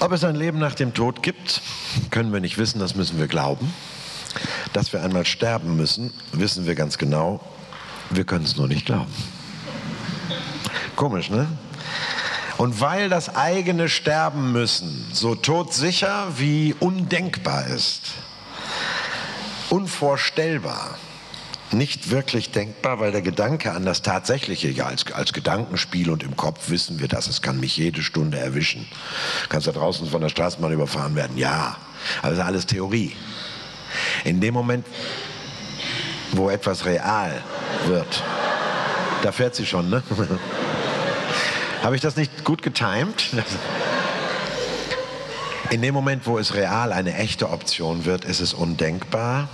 Ob es ein Leben nach dem Tod gibt, können wir nicht wissen, das müssen wir glauben. Dass wir einmal sterben müssen, wissen wir ganz genau. Wir können es nur nicht glauben. Komisch, ne? Und weil das eigene Sterben müssen so todsicher wie undenkbar ist, unvorstellbar, nicht wirklich denkbar, weil der Gedanke an das Tatsächliche, ja, als, als Gedankenspiel und im Kopf wissen wir das, es kann mich jede Stunde erwischen. Kannst da draußen von der Straßenbahn überfahren werden? Ja. Also alles Theorie. In dem Moment, wo etwas real wird, da fährt sie schon, ne? Habe ich das nicht gut getimt? In dem Moment, wo es real eine echte Option wird, ist es undenkbar.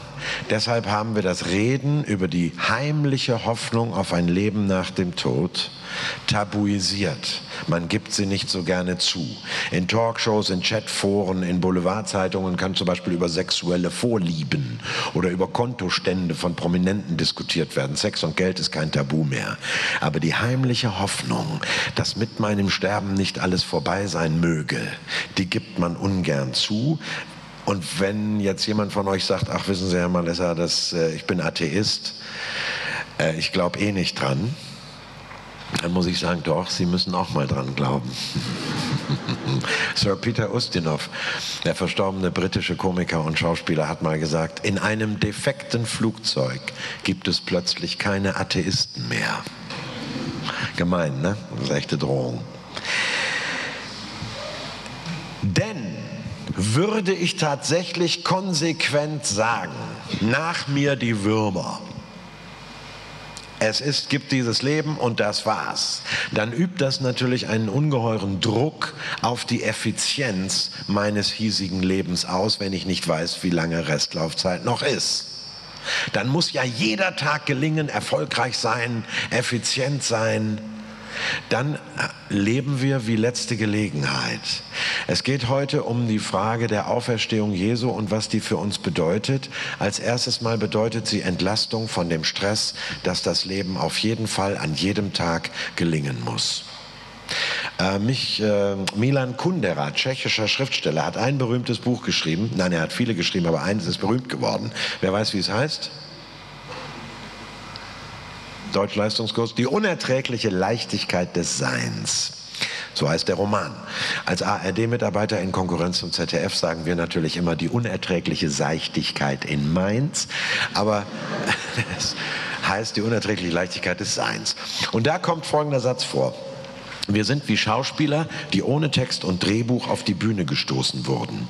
Deshalb haben wir das Reden über die heimliche Hoffnung auf ein Leben nach dem Tod tabuisiert. Man gibt sie nicht so gerne zu. In Talkshows, in Chatforen, in Boulevardzeitungen kann zum Beispiel über sexuelle Vorlieben oder über Kontostände von Prominenten diskutiert werden. Sex und Geld ist kein Tabu mehr. Aber die heimliche Hoffnung, dass mit meinem Sterben nicht alles vorbei sein möge, die gibt man ungern zu. Und wenn jetzt jemand von euch sagt, ach wissen Sie, Herr Malessa, das, äh, ich bin Atheist, äh, ich glaube eh nicht dran, dann muss ich sagen, doch, Sie müssen auch mal dran glauben. Sir Peter Ustinov, der verstorbene britische Komiker und Schauspieler, hat mal gesagt, in einem defekten Flugzeug gibt es plötzlich keine Atheisten mehr. Gemein, ne? Das ist echte Drohung. Denn würde ich tatsächlich konsequent sagen, nach mir die Würmer, es ist, gibt dieses Leben und das war's, dann übt das natürlich einen ungeheuren Druck auf die Effizienz meines hiesigen Lebens aus, wenn ich nicht weiß, wie lange Restlaufzeit noch ist. Dann muss ja jeder Tag gelingen, erfolgreich sein, effizient sein dann leben wir wie letzte Gelegenheit. Es geht heute um die Frage der Auferstehung Jesu und was die für uns bedeutet. Als erstes Mal bedeutet sie Entlastung von dem Stress, dass das Leben auf jeden Fall an jedem Tag gelingen muss. Äh, mich, äh, Milan Kundera, tschechischer Schriftsteller, hat ein berühmtes Buch geschrieben. Nein, er hat viele geschrieben, aber eines ist berühmt geworden. Wer weiß, wie es heißt? Deutschleistungskurs, die unerträgliche Leichtigkeit des Seins. So heißt der Roman. Als ARD-Mitarbeiter in Konkurrenz zum ZDF sagen wir natürlich immer die unerträgliche Seichtigkeit in Mainz, aber es heißt die unerträgliche Leichtigkeit des Seins. Und da kommt folgender Satz vor. Wir sind wie Schauspieler, die ohne Text und Drehbuch auf die Bühne gestoßen wurden.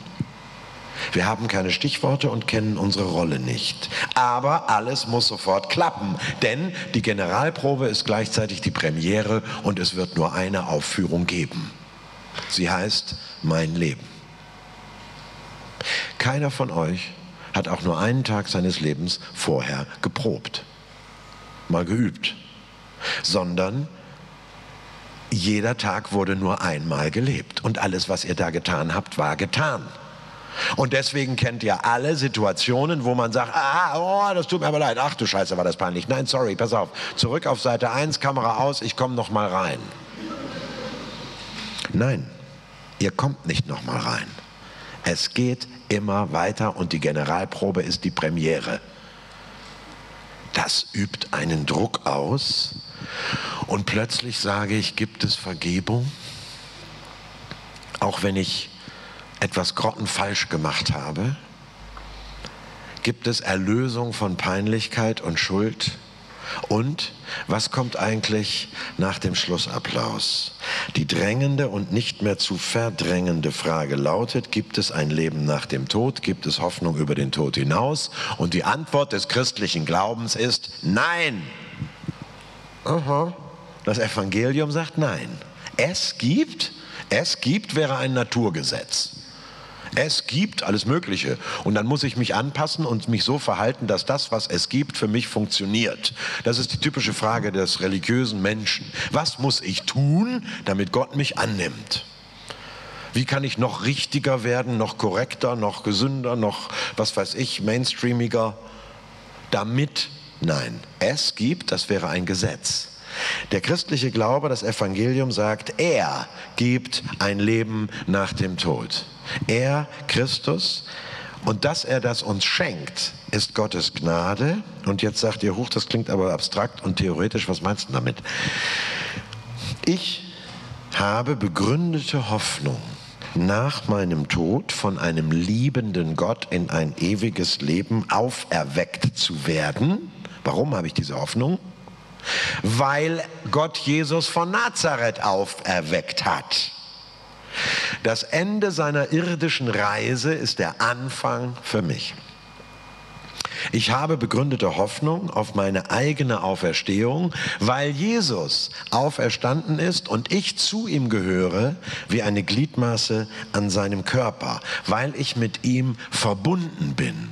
Wir haben keine Stichworte und kennen unsere Rolle nicht. Aber alles muss sofort klappen, denn die Generalprobe ist gleichzeitig die Premiere und es wird nur eine Aufführung geben. Sie heißt Mein Leben. Keiner von euch hat auch nur einen Tag seines Lebens vorher geprobt, mal geübt, sondern jeder Tag wurde nur einmal gelebt und alles, was ihr da getan habt, war getan. Und deswegen kennt ihr alle Situationen, wo man sagt, ah, oh, das tut mir aber leid, ach du Scheiße, war das peinlich. Nein, sorry, pass auf, zurück auf Seite 1, Kamera aus, ich komme noch mal rein. Nein, ihr kommt nicht noch mal rein. Es geht immer weiter und die Generalprobe ist die Premiere. Das übt einen Druck aus und plötzlich sage ich, gibt es Vergebung? Auch wenn ich etwas grottenfalsch gemacht habe? Gibt es Erlösung von Peinlichkeit und Schuld? Und was kommt eigentlich nach dem Schlussapplaus? Die drängende und nicht mehr zu verdrängende Frage lautet, gibt es ein Leben nach dem Tod? Gibt es Hoffnung über den Tod hinaus? Und die Antwort des christlichen Glaubens ist Nein. Aha. Das Evangelium sagt Nein. Es gibt, es gibt wäre ein Naturgesetz. Es gibt alles Mögliche. Und dann muss ich mich anpassen und mich so verhalten, dass das, was es gibt, für mich funktioniert. Das ist die typische Frage des religiösen Menschen. Was muss ich tun, damit Gott mich annimmt? Wie kann ich noch richtiger werden, noch korrekter, noch gesünder, noch, was weiß ich, mainstreamiger? Damit, nein, es gibt, das wäre ein Gesetz. Der christliche Glaube, das Evangelium sagt, er gibt ein Leben nach dem Tod. Er, Christus, und dass er das uns schenkt, ist Gottes Gnade. Und jetzt sagt ihr, huch, das klingt aber abstrakt und theoretisch, was meinst du damit? Ich habe begründete Hoffnung, nach meinem Tod von einem liebenden Gott in ein ewiges Leben auferweckt zu werden. Warum habe ich diese Hoffnung? Weil Gott Jesus von Nazareth auferweckt hat. Das Ende seiner irdischen Reise ist der Anfang für mich. Ich habe begründete Hoffnung auf meine eigene Auferstehung, weil Jesus auferstanden ist und ich zu ihm gehöre wie eine Gliedmaße an seinem Körper, weil ich mit ihm verbunden bin.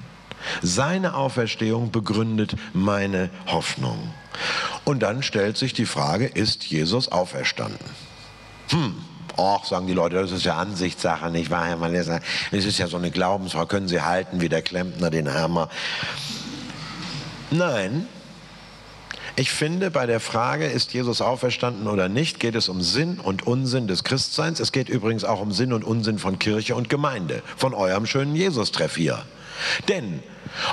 Seine Auferstehung begründet meine Hoffnung. Und dann stellt sich die Frage, ist Jesus auferstanden? Hm, Och, sagen die Leute, das ist ja Ansichtssache, nicht wahr, Herr Malesa? Es ist ja so eine Glaubensfrage, können Sie halten wie der Klempner den Hammer? Nein. Ich finde, bei der Frage, ist Jesus auferstanden oder nicht, geht es um Sinn und Unsinn des Christseins. Es geht übrigens auch um Sinn und Unsinn von Kirche und Gemeinde, von eurem schönen Jesus-Treff hier. Denn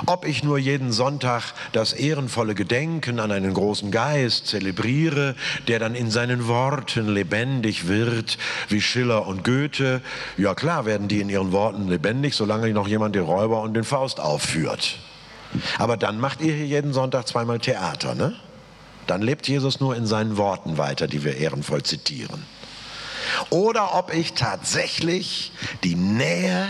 ob ich nur jeden Sonntag das ehrenvolle Gedenken an einen großen Geist zelebriere, der dann in seinen Worten lebendig wird, wie Schiller und Goethe, ja klar werden die in ihren Worten lebendig, solange noch jemand den Räuber und den Faust aufführt. Aber dann macht ihr hier jeden Sonntag zweimal Theater, ne? Dann lebt Jesus nur in seinen Worten weiter, die wir ehrenvoll zitieren. Oder ob ich tatsächlich die Nähe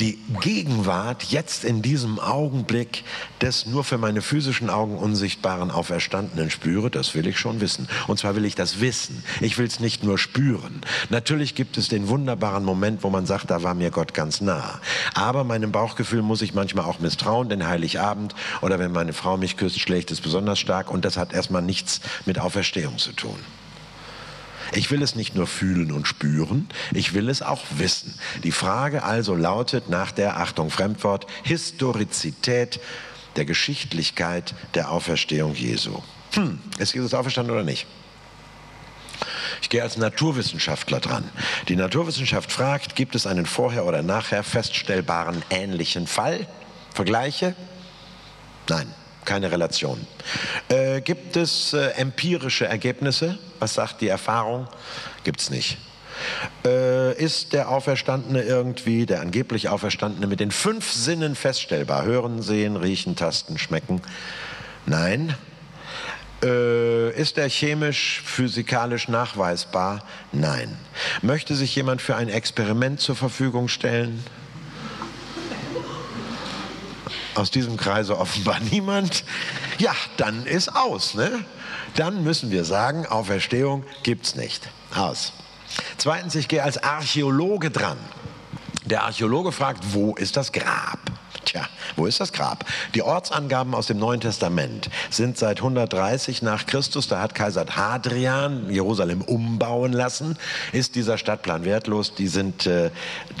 die Gegenwart jetzt in diesem Augenblick des nur für meine physischen Augen unsichtbaren Auferstandenen spüre, das will ich schon wissen. Und zwar will ich das wissen. Ich will es nicht nur spüren. Natürlich gibt es den wunderbaren Moment, wo man sagt, da war mir Gott ganz nah. Aber meinem Bauchgefühl muss ich manchmal auch misstrauen, denn Heiligabend oder wenn meine Frau mich küsst, schlägt es besonders stark und das hat erstmal nichts mit Auferstehung zu tun. Ich will es nicht nur fühlen und spüren, ich will es auch wissen. Die Frage also lautet nach der, Achtung, Fremdwort, Historizität der Geschichtlichkeit der Auferstehung Jesu. Hm, ist Jesus auferstanden oder nicht? Ich gehe als Naturwissenschaftler dran. Die Naturwissenschaft fragt, gibt es einen vorher oder nachher feststellbaren ähnlichen Fall? Vergleiche? Nein keine Relation. Äh, gibt es äh, empirische Ergebnisse? Was sagt die Erfahrung? Gibt es nicht. Äh, ist der Auferstandene irgendwie, der angeblich Auferstandene, mit den fünf Sinnen feststellbar? Hören, sehen, riechen, tasten, schmecken? Nein. Äh, ist er chemisch, physikalisch nachweisbar? Nein. Möchte sich jemand für ein Experiment zur Verfügung stellen? Aus diesem Kreise offenbar niemand, ja, dann ist aus. Ne? Dann müssen wir sagen, Auferstehung gibt es nicht. Aus. Zweitens, ich gehe als Archäologe dran. Der Archäologe fragt, wo ist das Grab? Wo ist das Grab? Die Ortsangaben aus dem Neuen Testament sind seit 130 nach Christus, da hat Kaiser Hadrian Jerusalem umbauen lassen, ist dieser Stadtplan wertlos, die, sind, äh,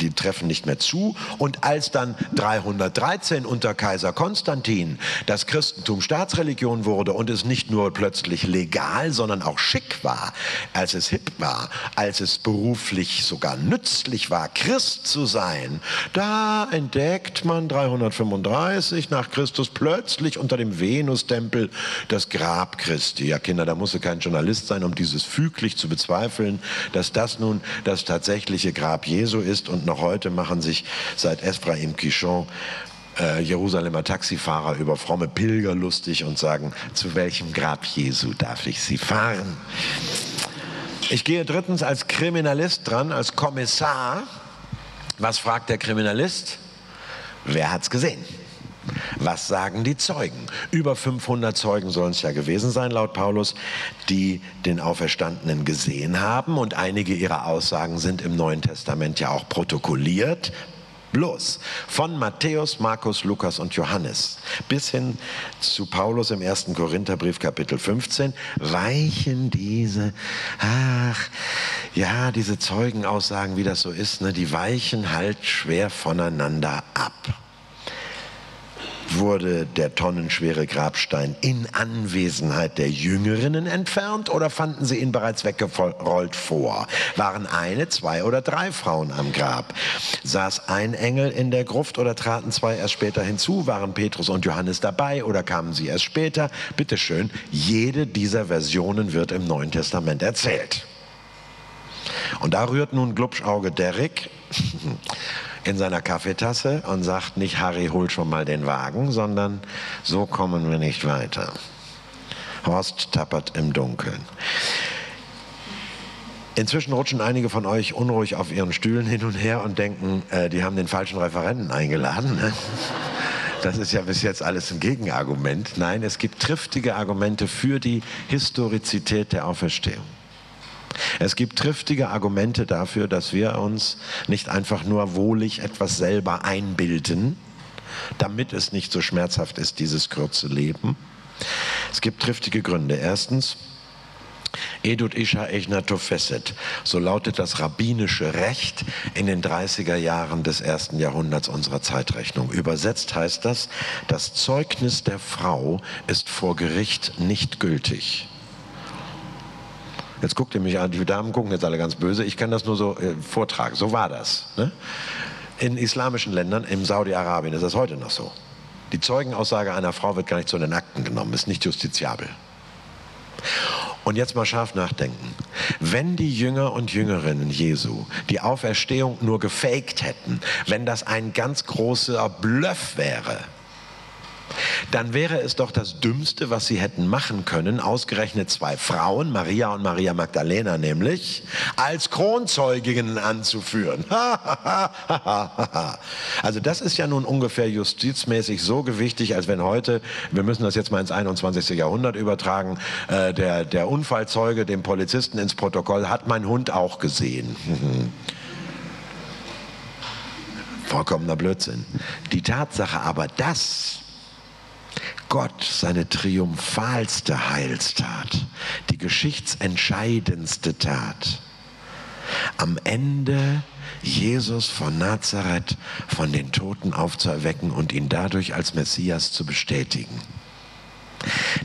die treffen nicht mehr zu. Und als dann 313 unter Kaiser Konstantin das Christentum Staatsreligion wurde und es nicht nur plötzlich legal, sondern auch schick war, als es hip war, als es beruflich sogar nützlich war, Christ zu sein, da entdeckt man 300 335 nach Christus plötzlich unter dem Venustempel das Grab Christi. Ja, Kinder, da musste kein Journalist sein, um dieses füglich zu bezweifeln, dass das nun das tatsächliche Grab Jesu ist. Und noch heute machen sich seit Ephraim Quichon äh, Jerusalemer Taxifahrer über fromme Pilger lustig und sagen, zu welchem Grab Jesu darf ich Sie fahren? Ich gehe drittens als Kriminalist dran, als Kommissar. Was fragt der Kriminalist? Wer hat's gesehen? Was sagen die Zeugen? Über 500 Zeugen sollen es ja gewesen sein, laut Paulus, die den Auferstandenen gesehen haben. Und einige ihrer Aussagen sind im Neuen Testament ja auch protokolliert bloß von Matthäus, Markus, Lukas und Johannes bis hin zu Paulus im ersten Korintherbrief Kapitel 15 weichen diese, ach, ja, diese Zeugenaussagen, wie das so ist, ne, die weichen halt schwer voneinander ab. Wurde der tonnenschwere Grabstein in Anwesenheit der Jüngerinnen entfernt oder fanden sie ihn bereits weggerollt vor? Waren eine, zwei oder drei Frauen am Grab? Saß ein Engel in der Gruft oder traten zwei erst später hinzu? Waren Petrus und Johannes dabei oder kamen sie erst später? Bitte schön, jede dieser Versionen wird im Neuen Testament erzählt. Und da rührt nun Glubschauge Derrick in seiner Kaffeetasse und sagt nicht, Harry, hol schon mal den Wagen, sondern so kommen wir nicht weiter. Horst tappert im Dunkeln. Inzwischen rutschen einige von euch unruhig auf ihren Stühlen hin und her und denken, äh, die haben den falschen Referenten eingeladen. Ne? Das ist ja bis jetzt alles ein Gegenargument. Nein, es gibt triftige Argumente für die Historizität der Auferstehung. Es gibt triftige Argumente dafür, dass wir uns nicht einfach nur wohlig etwas selber einbilden, damit es nicht so schmerzhaft ist, dieses kurze Leben. Es gibt triftige Gründe. Erstens, Edut Isha Echnato Fesset, so lautet das rabbinische Recht in den 30er Jahren des ersten Jahrhunderts unserer Zeitrechnung. Übersetzt heißt das, das Zeugnis der Frau ist vor Gericht nicht gültig. Jetzt guckt ihr mich an, die Damen gucken jetzt alle ganz böse. Ich kann das nur so äh, vortragen. So war das. Ne? In islamischen Ländern, im Saudi-Arabien ist das heute noch so. Die Zeugenaussage einer Frau wird gar nicht zu den Akten genommen, ist nicht justiziabel. Und jetzt mal scharf nachdenken. Wenn die Jünger und Jüngerinnen Jesu die Auferstehung nur gefaked hätten, wenn das ein ganz großer Bluff wäre, dann wäre es doch das Dümmste, was sie hätten machen können, ausgerechnet zwei Frauen, Maria und Maria Magdalena nämlich, als Kronzeuginnen anzuführen. also das ist ja nun ungefähr justizmäßig so gewichtig, als wenn heute, wir müssen das jetzt mal ins 21. Jahrhundert übertragen, äh, der, der Unfallzeuge dem Polizisten ins Protokoll hat mein Hund auch gesehen. Vollkommener Blödsinn. Die Tatsache aber, dass Gott seine triumphalste Heilstat, die geschichtsentscheidendste Tat. Am Ende Jesus von Nazareth von den Toten aufzuerwecken und ihn dadurch als Messias zu bestätigen.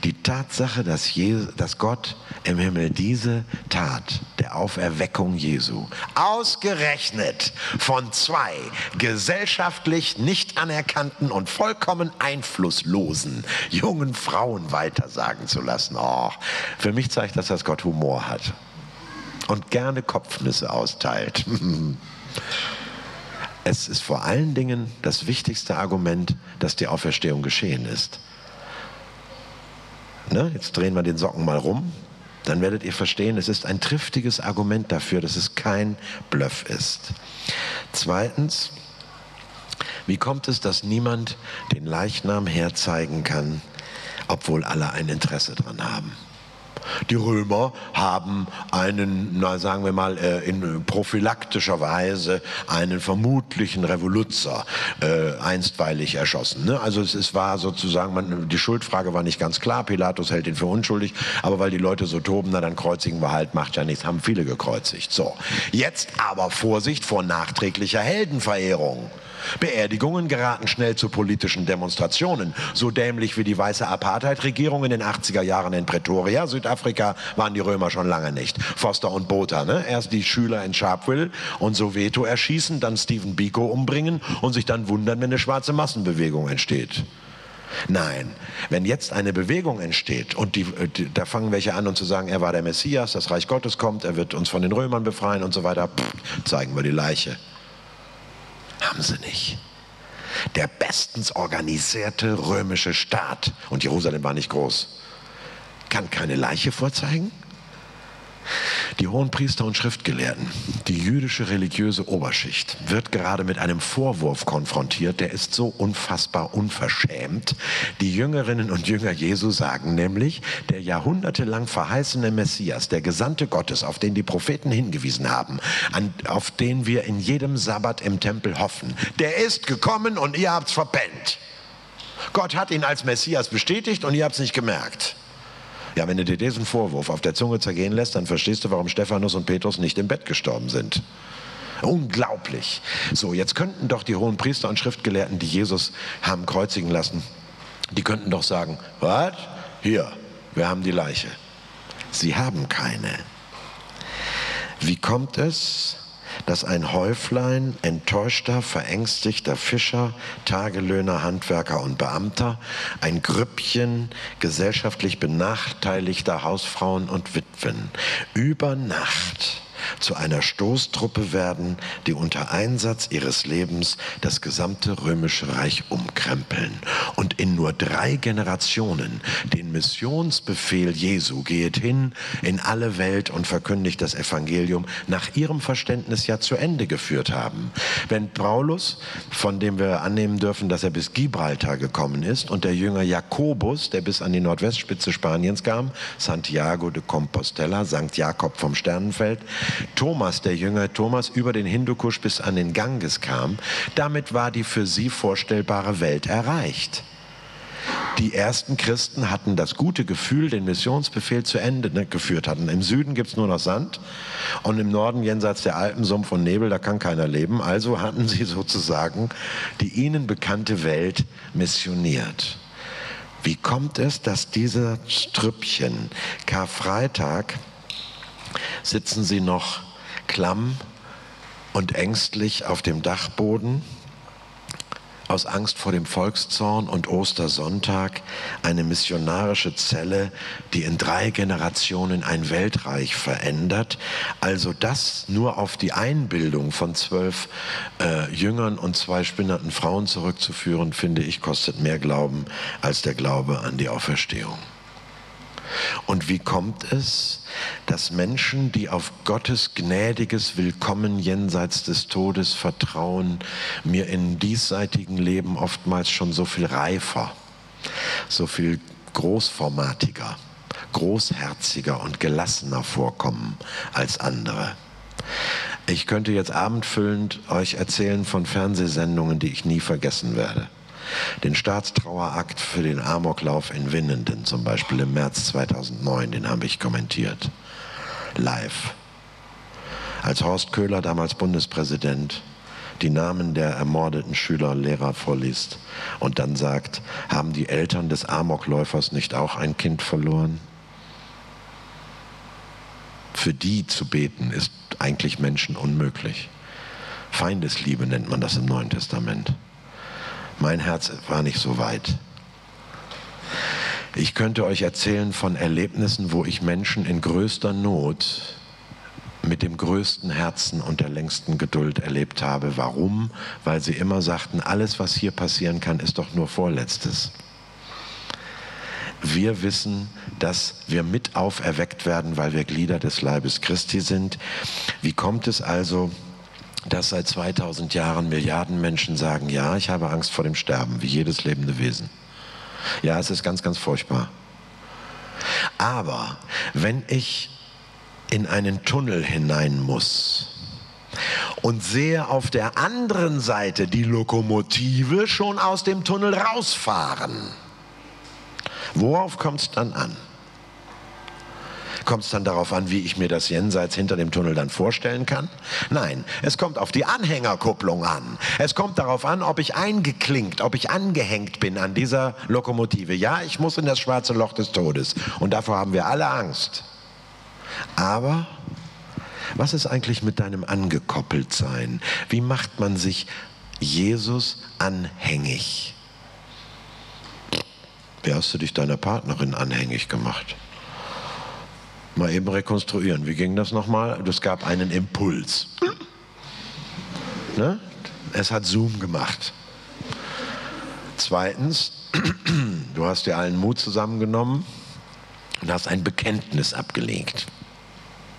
Die Tatsache, dass, Jesus, dass Gott im Himmel diese Tat der Auferweckung Jesu ausgerechnet von zwei gesellschaftlich nicht anerkannten und vollkommen einflusslosen jungen Frauen weitersagen zu lassen, oh, für mich zeigt das, dass Gott Humor hat und gerne Kopfnüsse austeilt. Es ist vor allen Dingen das wichtigste Argument, dass die Auferstehung geschehen ist. Ne? Jetzt drehen wir den Socken mal rum. Dann werdet ihr verstehen, es ist ein triftiges Argument dafür, dass es kein Bluff ist. Zweitens, wie kommt es, dass niemand den Leichnam herzeigen kann, obwohl alle ein Interesse daran haben? Die Römer haben einen, na sagen wir mal, äh, in prophylaktischer Weise einen vermutlichen Revoluzer äh, einstweilig erschossen. Ne? Also es, es, war sozusagen, man, die Schuldfrage war nicht ganz klar, Pilatus hält ihn für unschuldig, aber weil die Leute so toben, na dann kreuzigen wir halt, macht ja nichts, haben viele gekreuzigt. So, jetzt aber Vorsicht vor nachträglicher Heldenverehrung. Beerdigungen geraten schnell zu politischen Demonstrationen. So dämlich wie die weiße Apartheid-Regierung in den 80er Jahren in Pretoria, Südafrika, waren die Römer schon lange nicht. Foster und Botha, ne? erst die Schüler in Sharpeville und Soweto erschießen, dann Stephen Biko umbringen und sich dann wundern, wenn eine schwarze Massenbewegung entsteht. Nein, wenn jetzt eine Bewegung entsteht und die, die, da fangen welche an und zu sagen, er war der Messias, das Reich Gottes kommt, er wird uns von den Römern befreien und so weiter, pff, zeigen wir die Leiche. Haben sie nicht. Der bestens organisierte römische Staat, und Jerusalem war nicht groß, kann keine Leiche vorzeigen? Die Hohenpriester und Schriftgelehrten, die jüdische religiöse Oberschicht, wird gerade mit einem Vorwurf konfrontiert, der ist so unfassbar unverschämt. Die Jüngerinnen und Jünger Jesu sagen nämlich, der jahrhundertelang verheißene Messias, der Gesandte Gottes, auf den die Propheten hingewiesen haben, an, auf den wir in jedem Sabbat im Tempel hoffen, der ist gekommen und ihr habt's verpennt. Gott hat ihn als Messias bestätigt und ihr habt's nicht gemerkt. Ja, wenn du dir diesen Vorwurf auf der Zunge zergehen lässt, dann verstehst du, warum Stephanus und Petrus nicht im Bett gestorben sind. Unglaublich. So, jetzt könnten doch die hohen Priester und Schriftgelehrten, die Jesus haben kreuzigen lassen, Die könnten doch sagen, was? Hier, wir haben die Leiche. Sie haben keine. Wie kommt es, dass ein Häuflein enttäuschter, verängstigter Fischer, Tagelöhner, Handwerker und Beamter, ein Grüppchen gesellschaftlich benachteiligter Hausfrauen und Witwen über Nacht zu einer Stoßtruppe werden, die unter Einsatz ihres Lebens das gesamte römische Reich umkrempeln und in nur drei Generationen den Missionsbefehl Jesu geht hin in alle Welt und verkündigt das Evangelium nach ihrem Verständnis ja zu Ende geführt haben. Wenn Paulus, von dem wir annehmen dürfen, dass er bis Gibraltar gekommen ist, und der Jünger Jakobus, der bis an die Nordwestspitze Spaniens kam, Santiago de Compostela, St. Jakob vom Sternenfeld, Thomas, der Jünger Thomas, über den Hindukusch bis an den Ganges kam, damit war die für sie vorstellbare Welt erreicht. Die ersten Christen hatten das gute Gefühl, den Missionsbefehl zu Ende ne, geführt hatten. Im Süden gibt es nur noch Sand und im Norden jenseits der Alpen Sumpf und Nebel, da kann keiner leben. Also hatten sie sozusagen die ihnen bekannte Welt missioniert. Wie kommt es, dass dieser Strüppchen Karfreitag sitzen sie noch klamm und ängstlich auf dem Dachboden aus Angst vor dem Volkszorn und Ostersonntag eine missionarische Zelle, die in drei Generationen ein Weltreich verändert. Also das nur auf die Einbildung von zwölf äh, Jüngern und zwei spinnerten Frauen zurückzuführen, finde ich, kostet mehr Glauben als der Glaube an die Auferstehung. Und wie kommt es, dass Menschen, die auf Gottes gnädiges Willkommen jenseits des Todes vertrauen, mir in diesseitigen Leben oftmals schon so viel reifer, so viel großformatiger, großherziger und gelassener vorkommen als andere? Ich könnte jetzt abendfüllend euch erzählen von Fernsehsendungen, die ich nie vergessen werde. Den Staatstrauerakt für den Amoklauf in Winnenden zum Beispiel im März 2009, den habe ich kommentiert. Live. Als Horst Köhler, damals Bundespräsident, die Namen der ermordeten Schüler und Lehrer vorliest und dann sagt, haben die Eltern des Amokläufers nicht auch ein Kind verloren? Für die zu beten ist eigentlich Menschen unmöglich. Feindesliebe nennt man das im Neuen Testament. Mein Herz war nicht so weit. Ich könnte euch erzählen von Erlebnissen, wo ich Menschen in größter Not mit dem größten Herzen und der längsten Geduld erlebt habe. Warum? Weil sie immer sagten, alles, was hier passieren kann, ist doch nur Vorletztes. Wir wissen, dass wir mit auferweckt werden, weil wir Glieder des Leibes Christi sind. Wie kommt es also, dass seit 2000 Jahren Milliarden Menschen sagen, ja, ich habe Angst vor dem Sterben, wie jedes lebende Wesen. Ja, es ist ganz, ganz furchtbar. Aber wenn ich in einen Tunnel hinein muss und sehe auf der anderen Seite die Lokomotive schon aus dem Tunnel rausfahren, worauf kommt es dann an? Kommt es dann darauf an, wie ich mir das Jenseits hinter dem Tunnel dann vorstellen kann? Nein, es kommt auf die Anhängerkupplung an. Es kommt darauf an, ob ich eingeklinkt, ob ich angehängt bin an dieser Lokomotive. Ja, ich muss in das schwarze Loch des Todes. Und davor haben wir alle Angst. Aber was ist eigentlich mit deinem Angekoppeltsein? Wie macht man sich Jesus anhängig? Wie hast du dich deiner Partnerin anhängig gemacht? Mal eben rekonstruieren. Wie ging das nochmal? Es gab einen Impuls. Ne? Es hat Zoom gemacht. Zweitens, du hast dir allen Mut zusammengenommen und hast ein Bekenntnis abgelegt.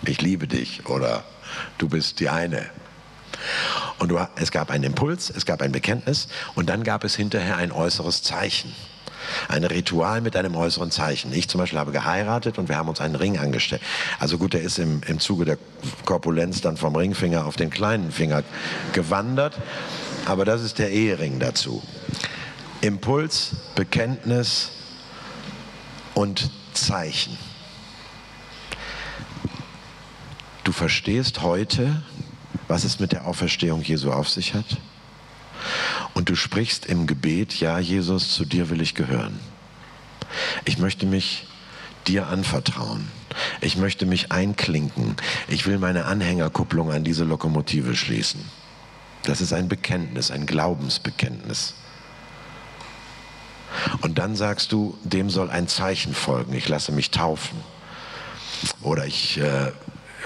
Ich liebe dich oder du bist die eine. Und du, es gab einen Impuls, es gab ein Bekenntnis und dann gab es hinterher ein äußeres Zeichen. Ein Ritual mit einem äußeren Zeichen. Ich zum Beispiel habe geheiratet und wir haben uns einen Ring angestellt. Also gut, der ist im, im Zuge der Korpulenz dann vom Ringfinger auf den kleinen Finger gewandert. Aber das ist der Ehering dazu. Impuls, Bekenntnis und Zeichen. Du verstehst heute, was es mit der Auferstehung Jesu auf sich hat? Und du sprichst im Gebet, ja Jesus, zu dir will ich gehören. Ich möchte mich dir anvertrauen. Ich möchte mich einklinken. Ich will meine Anhängerkupplung an diese Lokomotive schließen. Das ist ein Bekenntnis, ein Glaubensbekenntnis. Und dann sagst du, dem soll ein Zeichen folgen. Ich lasse mich taufen. Oder ich äh,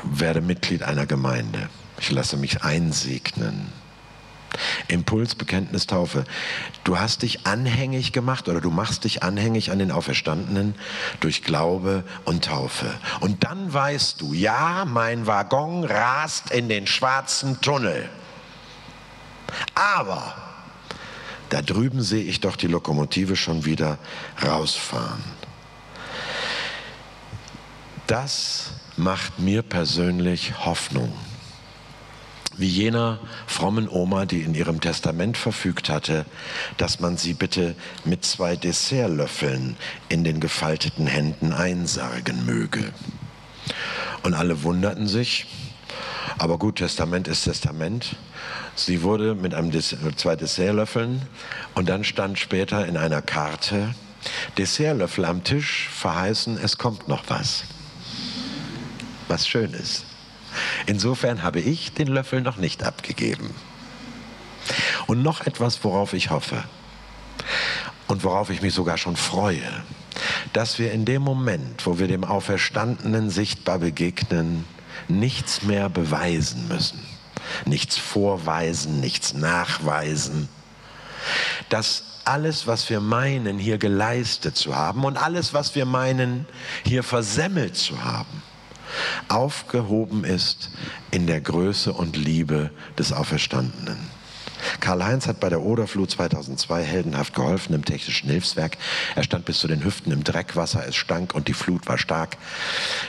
werde Mitglied einer Gemeinde. Ich lasse mich einsegnen. Impulsbekenntnistaufe. Du hast dich anhängig gemacht oder du machst dich anhängig an den Auferstandenen durch Glaube und Taufe. Und dann weißt du, ja, mein Waggon rast in den schwarzen Tunnel. Aber da drüben sehe ich doch die Lokomotive schon wieder rausfahren. Das macht mir persönlich Hoffnung wie jener frommen Oma, die in ihrem Testament verfügt hatte, dass man sie bitte mit zwei Dessertlöffeln in den gefalteten Händen einsargen möge. Und alle wunderten sich, aber gut, Testament ist Testament. Sie wurde mit einem Des zwei Dessertlöffeln und dann stand später in einer Karte, Dessertlöffel am Tisch verheißen, es kommt noch was. Was schön ist. Insofern habe ich den Löffel noch nicht abgegeben. Und noch etwas, worauf ich hoffe und worauf ich mich sogar schon freue, dass wir in dem Moment, wo wir dem Auferstandenen sichtbar begegnen, nichts mehr beweisen müssen, nichts vorweisen, nichts nachweisen, dass alles, was wir meinen, hier geleistet zu haben und alles, was wir meinen, hier versemmelt zu haben, aufgehoben ist in der Größe und Liebe des Auferstandenen. Karl-Heinz hat bei der Oderflut 2002 heldenhaft geholfen im technischen Hilfswerk. Er stand bis zu den Hüften im Dreckwasser, es stank und die Flut war stark.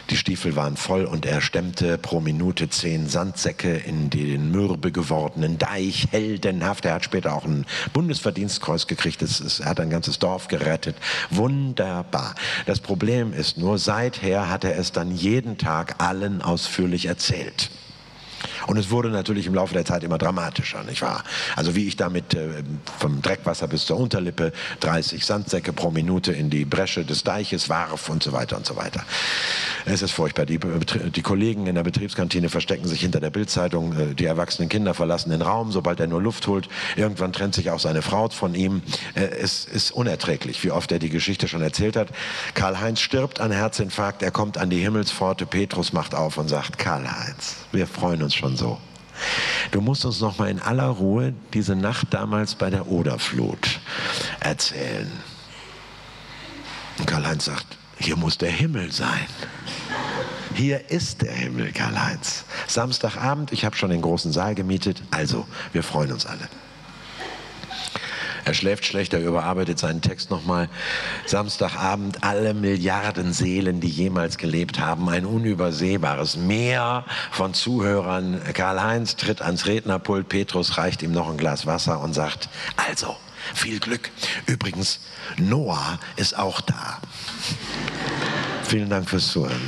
Die Stiefel waren voll und er stemmte pro Minute zehn Sandsäcke in den mürbe gewordenen Deich, heldenhaft. Er hat später auch ein Bundesverdienstkreuz gekriegt, ist, er hat ein ganzes Dorf gerettet. Wunderbar. Das Problem ist nur, seither hat er es dann jeden Tag allen ausführlich erzählt. Und es wurde natürlich im Laufe der Zeit immer dramatischer, nicht wahr? Also wie ich damit äh, vom Dreckwasser bis zur Unterlippe 30 Sandsäcke pro Minute in die Bresche des Deiches warf und so weiter und so weiter. Es ist furchtbar. Die, die Kollegen in der Betriebskantine verstecken sich hinter der Bildzeitung. Äh, die erwachsenen Kinder verlassen den Raum, sobald er nur Luft holt. Irgendwann trennt sich auch seine Frau von ihm. Äh, es ist unerträglich, wie oft er die Geschichte schon erzählt hat. Karl-Heinz stirbt an Herzinfarkt. Er kommt an die Himmelspforte. Petrus macht auf und sagt, Karl-Heinz, wir freuen uns schon so. Du musst uns noch mal in aller Ruhe diese Nacht damals bei der Oderflut erzählen. Und Karl-Heinz sagt, hier muss der Himmel sein. Hier ist der Himmel, Karl-Heinz. Samstagabend, ich habe schon den großen Saal gemietet, also wir freuen uns alle. Er schläft schlecht, er überarbeitet seinen Text nochmal. Samstagabend, alle Milliarden Seelen, die jemals gelebt haben, ein unübersehbares Meer von Zuhörern. Karl-Heinz tritt ans Rednerpult, Petrus reicht ihm noch ein Glas Wasser und sagt, also, viel Glück. Übrigens, Noah ist auch da. Vielen Dank fürs Zuhören.